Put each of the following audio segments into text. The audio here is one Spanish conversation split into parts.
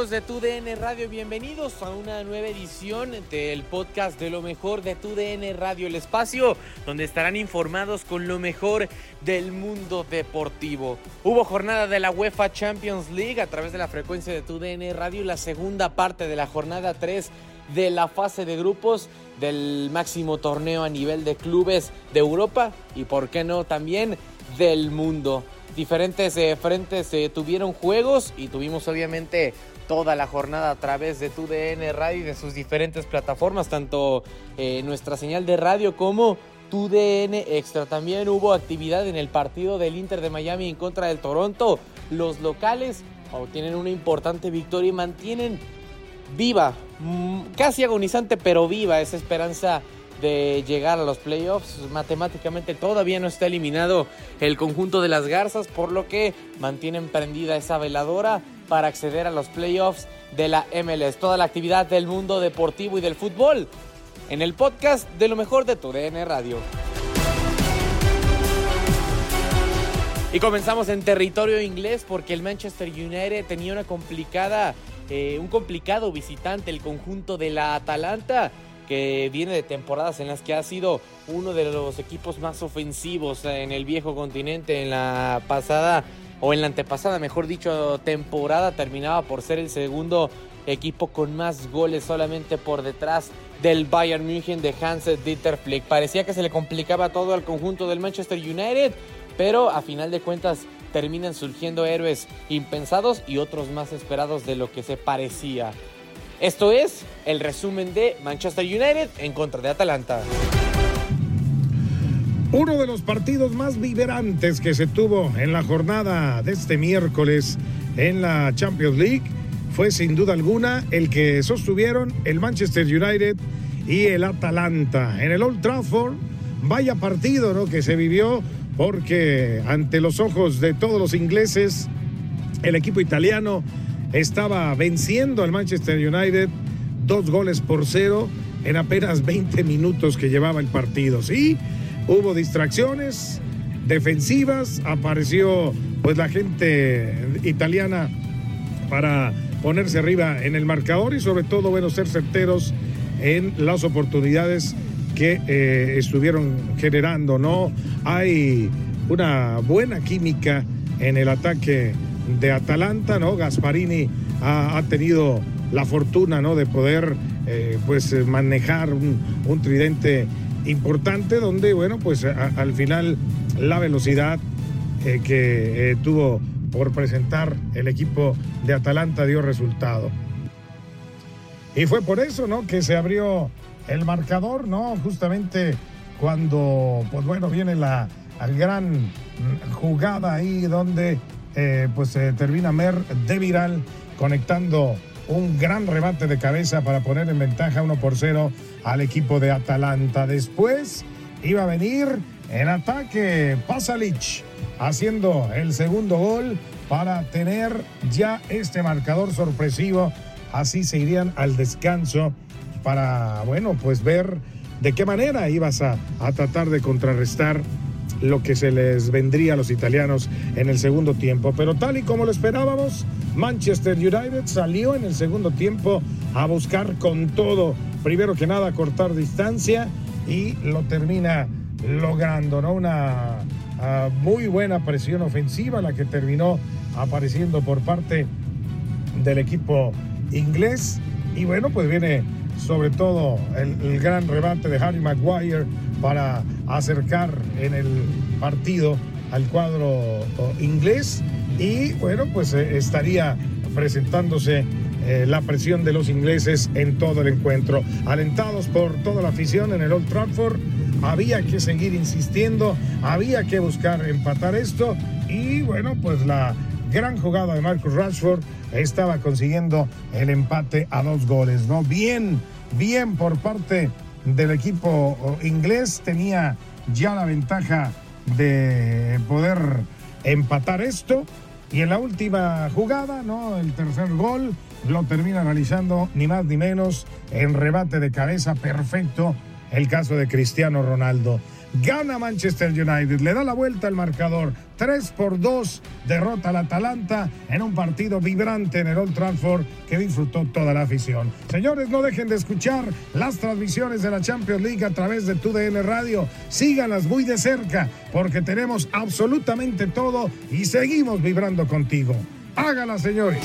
Amigos de TUDN Radio? Bienvenidos a una nueva edición del podcast de lo mejor de TUDN Radio, el espacio donde estarán informados con lo mejor del mundo deportivo. Hubo jornada de la UEFA Champions League a través de la frecuencia de TUDN Radio, la segunda parte de la jornada 3 de la fase de grupos del máximo torneo a nivel de clubes de Europa y por qué no también del mundo. Diferentes eh, frentes eh, tuvieron juegos y tuvimos obviamente toda la jornada a través de tu DN Radio y de sus diferentes plataformas, tanto eh, nuestra señal de radio como tu DN Extra. También hubo actividad en el partido del Inter de Miami en contra del Toronto. Los locales obtienen una importante victoria y mantienen viva, mm, casi agonizante, pero viva esa esperanza de llegar a los playoffs. Matemáticamente todavía no está eliminado el conjunto de las Garzas, por lo que mantienen prendida esa veladora para acceder a los playoffs de la MLS. Toda la actividad del mundo deportivo y del fútbol en el podcast de lo mejor de tu DN Radio. Y comenzamos en territorio inglés porque el Manchester United tenía una complicada, eh, un complicado visitante, el conjunto de la Atalanta, que viene de temporadas en las que ha sido uno de los equipos más ofensivos en el viejo continente. En la pasada, o en la antepasada, mejor dicho, temporada, terminaba por ser el segundo equipo con más goles solamente por detrás del Bayern München de Hans Dieter Flick. Parecía que se le complicaba todo al conjunto del Manchester United, pero a final de cuentas terminan surgiendo héroes impensados y otros más esperados de lo que se parecía. Esto es el resumen de Manchester United en contra de Atalanta. Uno de los partidos más viverantes que se tuvo en la jornada de este miércoles en la Champions League fue sin duda alguna el que sostuvieron el Manchester United y el Atalanta en el Old Trafford. Vaya partido ¿no? que se vivió porque ante los ojos de todos los ingleses el equipo italiano estaba venciendo al Manchester United dos goles por cero en apenas 20 minutos que llevaba el partido. Sí, hubo distracciones defensivas, apareció pues la gente italiana para ponerse arriba en el marcador y sobre todo bueno ser certeros en las oportunidades que eh, estuvieron generando, ¿no? Hay una buena química en el ataque de Atalanta, ¿no? Gasparini ha, tenido la fortuna, ¿no? De poder, eh, pues, manejar un, tridente importante donde, bueno, pues al final la velocidad eh, que eh, tuvo por presentar el equipo de Atalanta dio resultado. Y fue por eso, ¿no? Que se abrió el marcador, ¿no? Justamente cuando, pues bueno, viene la, la gran jugada ahí donde eh, pues eh, termina Mer de Viral conectando un gran rebate de cabeza para poner en ventaja 1 por 0 al equipo de Atalanta. Después iba a venir en ataque Pasalic haciendo el segundo gol para tener ya este marcador sorpresivo. Así se irían al descanso para, bueno, pues ver de qué manera ibas a, a tratar de contrarrestar lo que se les vendría a los italianos en el segundo tiempo. Pero tal y como lo esperábamos, Manchester United salió en el segundo tiempo a buscar con todo, primero que nada, cortar distancia y lo termina logrando, ¿no? Una uh, muy buena presión ofensiva, la que terminó apareciendo por parte del equipo inglés. Y bueno, pues viene sobre todo el, el gran rebate de Harry Maguire para acercar en el partido al cuadro inglés y bueno, pues eh, estaría presentándose eh, la presión de los ingleses en todo el encuentro. Alentados por toda la afición en el Old Trafford, había que seguir insistiendo, había que buscar empatar esto y bueno, pues la gran jugada de Marcus Rashford estaba consiguiendo el empate a dos goles, ¿no? Bien, bien por parte del equipo inglés, tenía ya la ventaja de poder empatar esto. Y en la última jugada, ¿no? El tercer gol lo termina analizando ni más ni menos en rebate de cabeza perfecto el caso de Cristiano Ronaldo. Gana Manchester United, le da la vuelta al marcador. 3 por 2, derrota al Atalanta en un partido vibrante en el Old Trafford que disfrutó toda la afición. Señores, no dejen de escuchar las transmisiones de la Champions League a través de TUDN Radio. Síganlas muy de cerca porque tenemos absolutamente todo y seguimos vibrando contigo. Hágala, señores.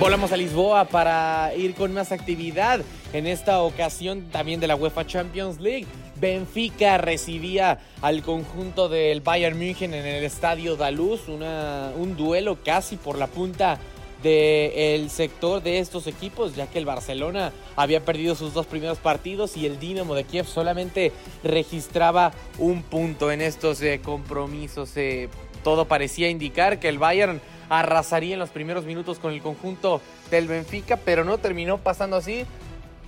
Volamos a Lisboa para ir con más actividad. En esta ocasión también de la UEFA Champions League. Benfica recibía al conjunto del Bayern München en el estadio Daluz, una, un duelo casi por la punta del sector de estos equipos, ya que el Barcelona había perdido sus dos primeros partidos y el Dinamo de Kiev solamente registraba un punto en estos eh, compromisos. Eh, todo parecía indicar que el Bayern arrasaría en los primeros minutos con el conjunto del Benfica, pero no terminó pasando así.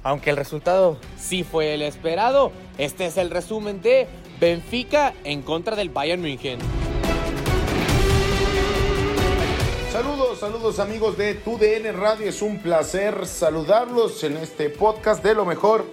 Aunque el resultado sí fue el esperado, este es el resumen de Benfica en contra del Bayern München. Saludos, saludos amigos de TUDN Radio. Es un placer saludarlos en este podcast de lo mejor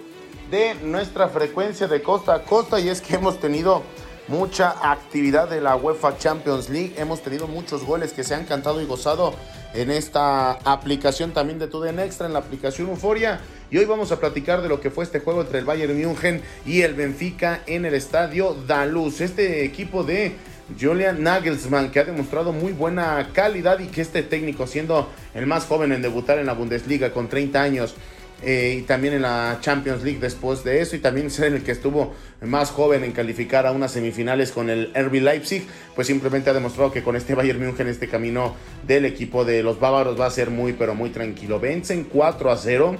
de nuestra frecuencia de costa a costa. Y es que hemos tenido mucha actividad de la UEFA Champions League. Hemos tenido muchos goles que se han cantado y gozado en esta aplicación también de TUDN Extra, en la aplicación Euforia. Y hoy vamos a platicar de lo que fue este juego entre el Bayern München y el Benfica en el estadio Daluz. Este equipo de Julian Nagelsmann, que ha demostrado muy buena calidad y que este técnico, siendo el más joven en debutar en la Bundesliga con 30 años, eh, y también en la Champions League después de eso y también ser el que estuvo más joven en calificar a unas semifinales con el RB Leipzig, pues simplemente ha demostrado que con este Bayern München este camino del equipo de los bávaros va a ser muy pero muy tranquilo. Vencen 4 a 0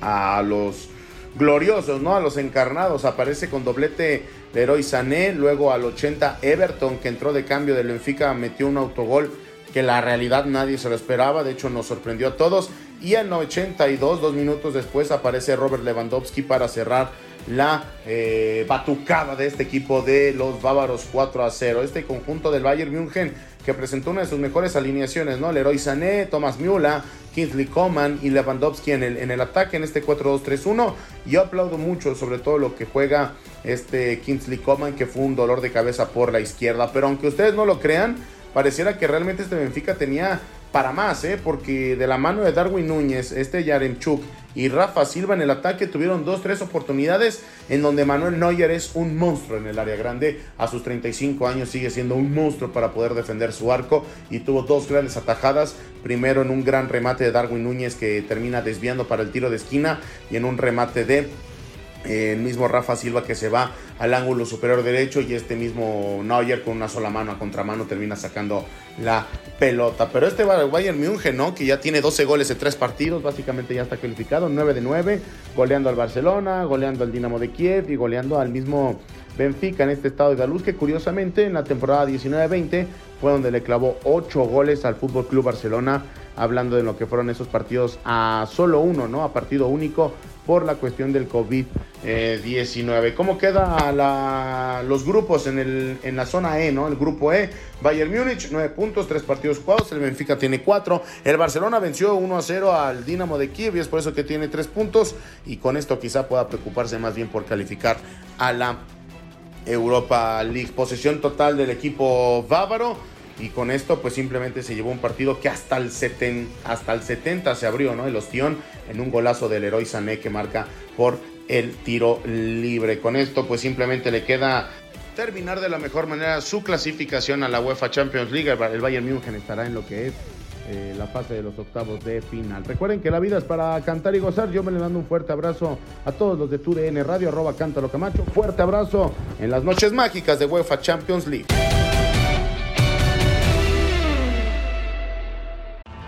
a los gloriosos, ¿no? A los encarnados. Aparece con doblete Leroy Sané, luego al 80 Everton que entró de cambio del Benfica metió un autogol que la realidad nadie se lo esperaba, de hecho nos sorprendió a todos. Y en 82, dos minutos después, aparece Robert Lewandowski para cerrar la eh, batucada de este equipo de los bávaros 4 a 0. Este conjunto del Bayern München que presentó una de sus mejores alineaciones, ¿no? Leroy Sané, Thomas Müller, Kingsley Coman y Lewandowski en el, en el ataque en este 4-2-3-1. Yo aplaudo mucho sobre todo lo que juega este Kingsley Coman, que fue un dolor de cabeza por la izquierda. Pero aunque ustedes no lo crean, pareciera que realmente este Benfica tenía para más, ¿eh? porque de la mano de Darwin Núñez, este Yaremchuk y Rafa Silva en el ataque tuvieron dos, tres oportunidades en donde Manuel Neuer es un monstruo en el área grande. A sus 35 años sigue siendo un monstruo para poder defender su arco y tuvo dos grandes atajadas. Primero en un gran remate de Darwin Núñez que termina desviando para el tiro de esquina y en un remate de el mismo Rafa Silva que se va al ángulo superior derecho y este mismo Neuer con una sola mano a contramano termina sacando la pelota. Pero este Bayern München, ¿no? Que ya tiene 12 goles en 3 partidos, básicamente ya está calificado, 9 de 9, goleando al Barcelona, goleando al Dinamo de Kiev y goleando al mismo Benfica en este estado de luz que curiosamente en la temporada 19-20 fue donde le clavó 8 goles al Fútbol Club Barcelona, hablando de lo que fueron esos partidos a solo uno, ¿no? A partido único por la cuestión del COVID-19. ¿Cómo quedan los grupos en la zona E, ¿no? El grupo E, Bayern Múnich, 9 puntos, 3 partidos jugados, el Benfica tiene 4, el Barcelona venció 1 a 0 al Dinamo de Kiev y es por eso que tiene 3 puntos y con esto quizá pueda preocuparse más bien por calificar a la Europa League. Posesión total del equipo bávaro y con esto pues simplemente se llevó un partido que hasta el, hasta el 70 se abrió, ¿no? El ostión en un golazo del héroe Sané que marca por el tiro libre. Con esto pues simplemente le queda terminar de la mejor manera su clasificación a la UEFA Champions League. El Bayern München estará en lo que es eh, la fase de los octavos de final. Recuerden que la vida es para cantar y gozar. Yo me le mando un fuerte abrazo a todos los de TUDN Radio, arroba Cántalo Camacho. Fuerte abrazo en las noches mágicas de UEFA Champions League.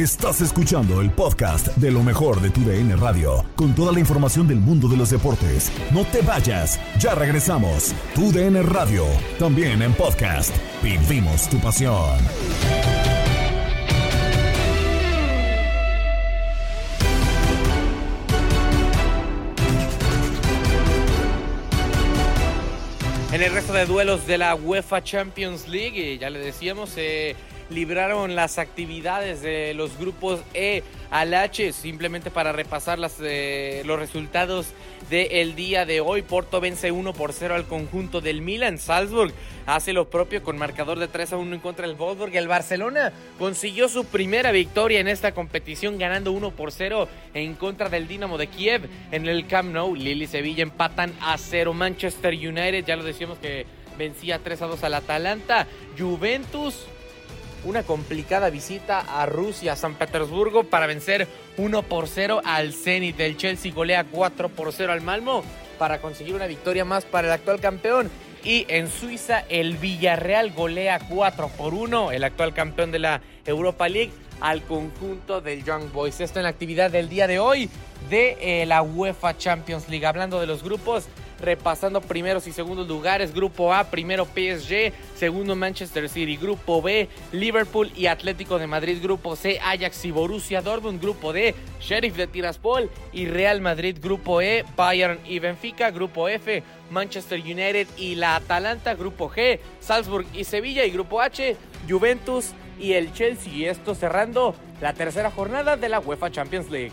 Estás escuchando el podcast de lo mejor de tu DN Radio, con toda la información del mundo de los deportes. No te vayas, ya regresamos. Tu DN Radio, también en podcast. Vivimos tu pasión. En el resto de duelos de la UEFA Champions League, ya le decíamos, eh, libraron las actividades de los grupos E al H, simplemente para repasar las, eh, los resultados del día de hoy. Porto vence 1 por 0 al conjunto del Milan. Salzburg hace lo propio con marcador de 3 a 1 en contra del Wolfsburg. El Barcelona consiguió su primera victoria en esta competición ganando 1 por 0 en contra del Dinamo de Kiev en el Camp Nou. Lille y Sevilla empatan a 0. Manchester United, ya lo decíamos que vencía 3 a 2 al Atalanta. Juventus una complicada visita a Rusia, San Petersburgo, para vencer 1 por 0 al Zenit. El Chelsea golea 4 por 0 al Malmo para conseguir una victoria más para el actual campeón. Y en Suiza, el Villarreal golea 4 por 1, el actual campeón de la Europa League, al conjunto del Young Boys. Esto en la actividad del día de hoy de eh, la UEFA Champions League. Hablando de los grupos, repasando primeros y segundos lugares. Grupo A, primero PSG, segundo Manchester City. Grupo B, Liverpool y Atlético de Madrid. Grupo C, Ajax y Borussia Dortmund. Grupo D, Sheriff de Tiraspol y Real Madrid. Grupo E, Bayern y Benfica. Grupo F, Manchester United y la Atalanta. Grupo G, Salzburg y Sevilla. Y Grupo H, Juventus y el Chelsea. Y esto cerrando la tercera jornada de la UEFA Champions League.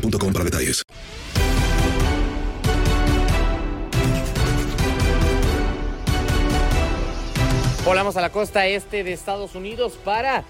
para detalles. Volamos a la costa este de Estados Unidos para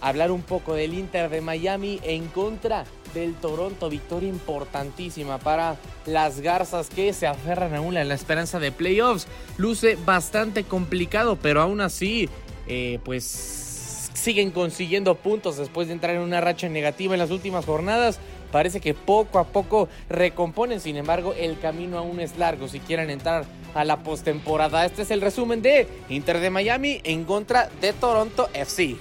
hablar un poco del Inter de Miami en contra del Toronto. Victoria importantísima para las Garzas que se aferran aún a la esperanza de playoffs. Luce bastante complicado, pero aún así, eh, pues siguen consiguiendo puntos después de entrar en una racha negativa en las últimas jornadas. Parece que poco a poco recomponen, sin embargo, el camino aún es largo si quieren entrar a la postemporada. Este es el resumen de Inter de Miami en contra de Toronto FC.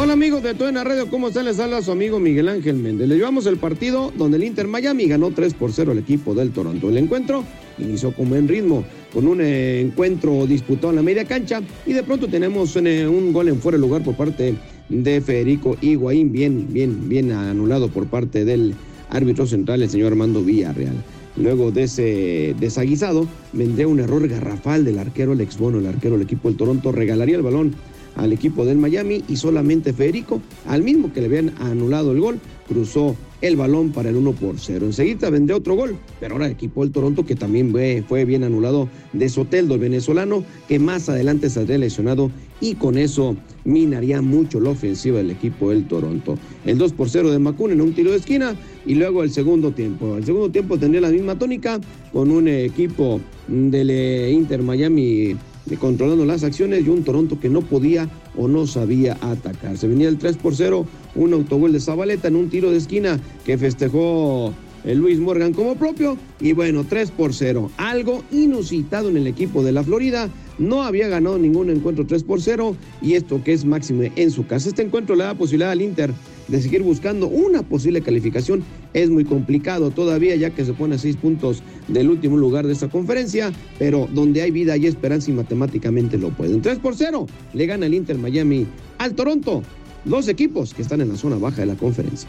Hola amigos de Tuena Radio, ¿cómo están? Les habla su amigo Miguel Ángel Méndez. Le llevamos el partido donde el Inter Miami ganó 3 por 0 al equipo del Toronto. El encuentro inició con buen ritmo, con un eh, encuentro disputado en la media cancha y de pronto tenemos eh, un gol en fuera de lugar por parte de Federico Higuaín, bien, bien, bien anulado por parte del árbitro central, el señor Armando Villarreal. Luego de ese desaguisado, vendría un error garrafal del arquero Alex Bono, el arquero del equipo del Toronto, regalaría el balón al equipo del Miami y solamente Federico, al mismo que le habían anulado el gol, cruzó el balón para el 1 por 0. Enseguida vendría otro gol, pero ahora el equipo del Toronto que también fue bien anulado de Soteldo, el venezolano, que más adelante saldría lesionado y con eso minaría mucho la ofensiva del equipo del Toronto. El 2 por 0 de Macun en un tiro de esquina y luego el segundo tiempo. El segundo tiempo tendría la misma tónica con un equipo del eh, Inter Miami controlando las acciones y un Toronto que no podía o no sabía atacar. Se venía el 3 por 0, un autogol de Zabaleta en un tiro de esquina que festejó el eh, Luis Morgan como propio y bueno, 3 por 0. Algo inusitado en el equipo de la Florida. No había ganado ningún encuentro 3 por 0 y esto que es máximo en su casa. Este encuentro le da posibilidad al Inter de seguir buscando una posible calificación. Es muy complicado todavía ya que se pone a 6 puntos del último lugar de esta conferencia, pero donde hay vida y esperanza y matemáticamente lo pueden. 3 por 0 le gana el Inter Miami al Toronto. Dos equipos que están en la zona baja de la conferencia.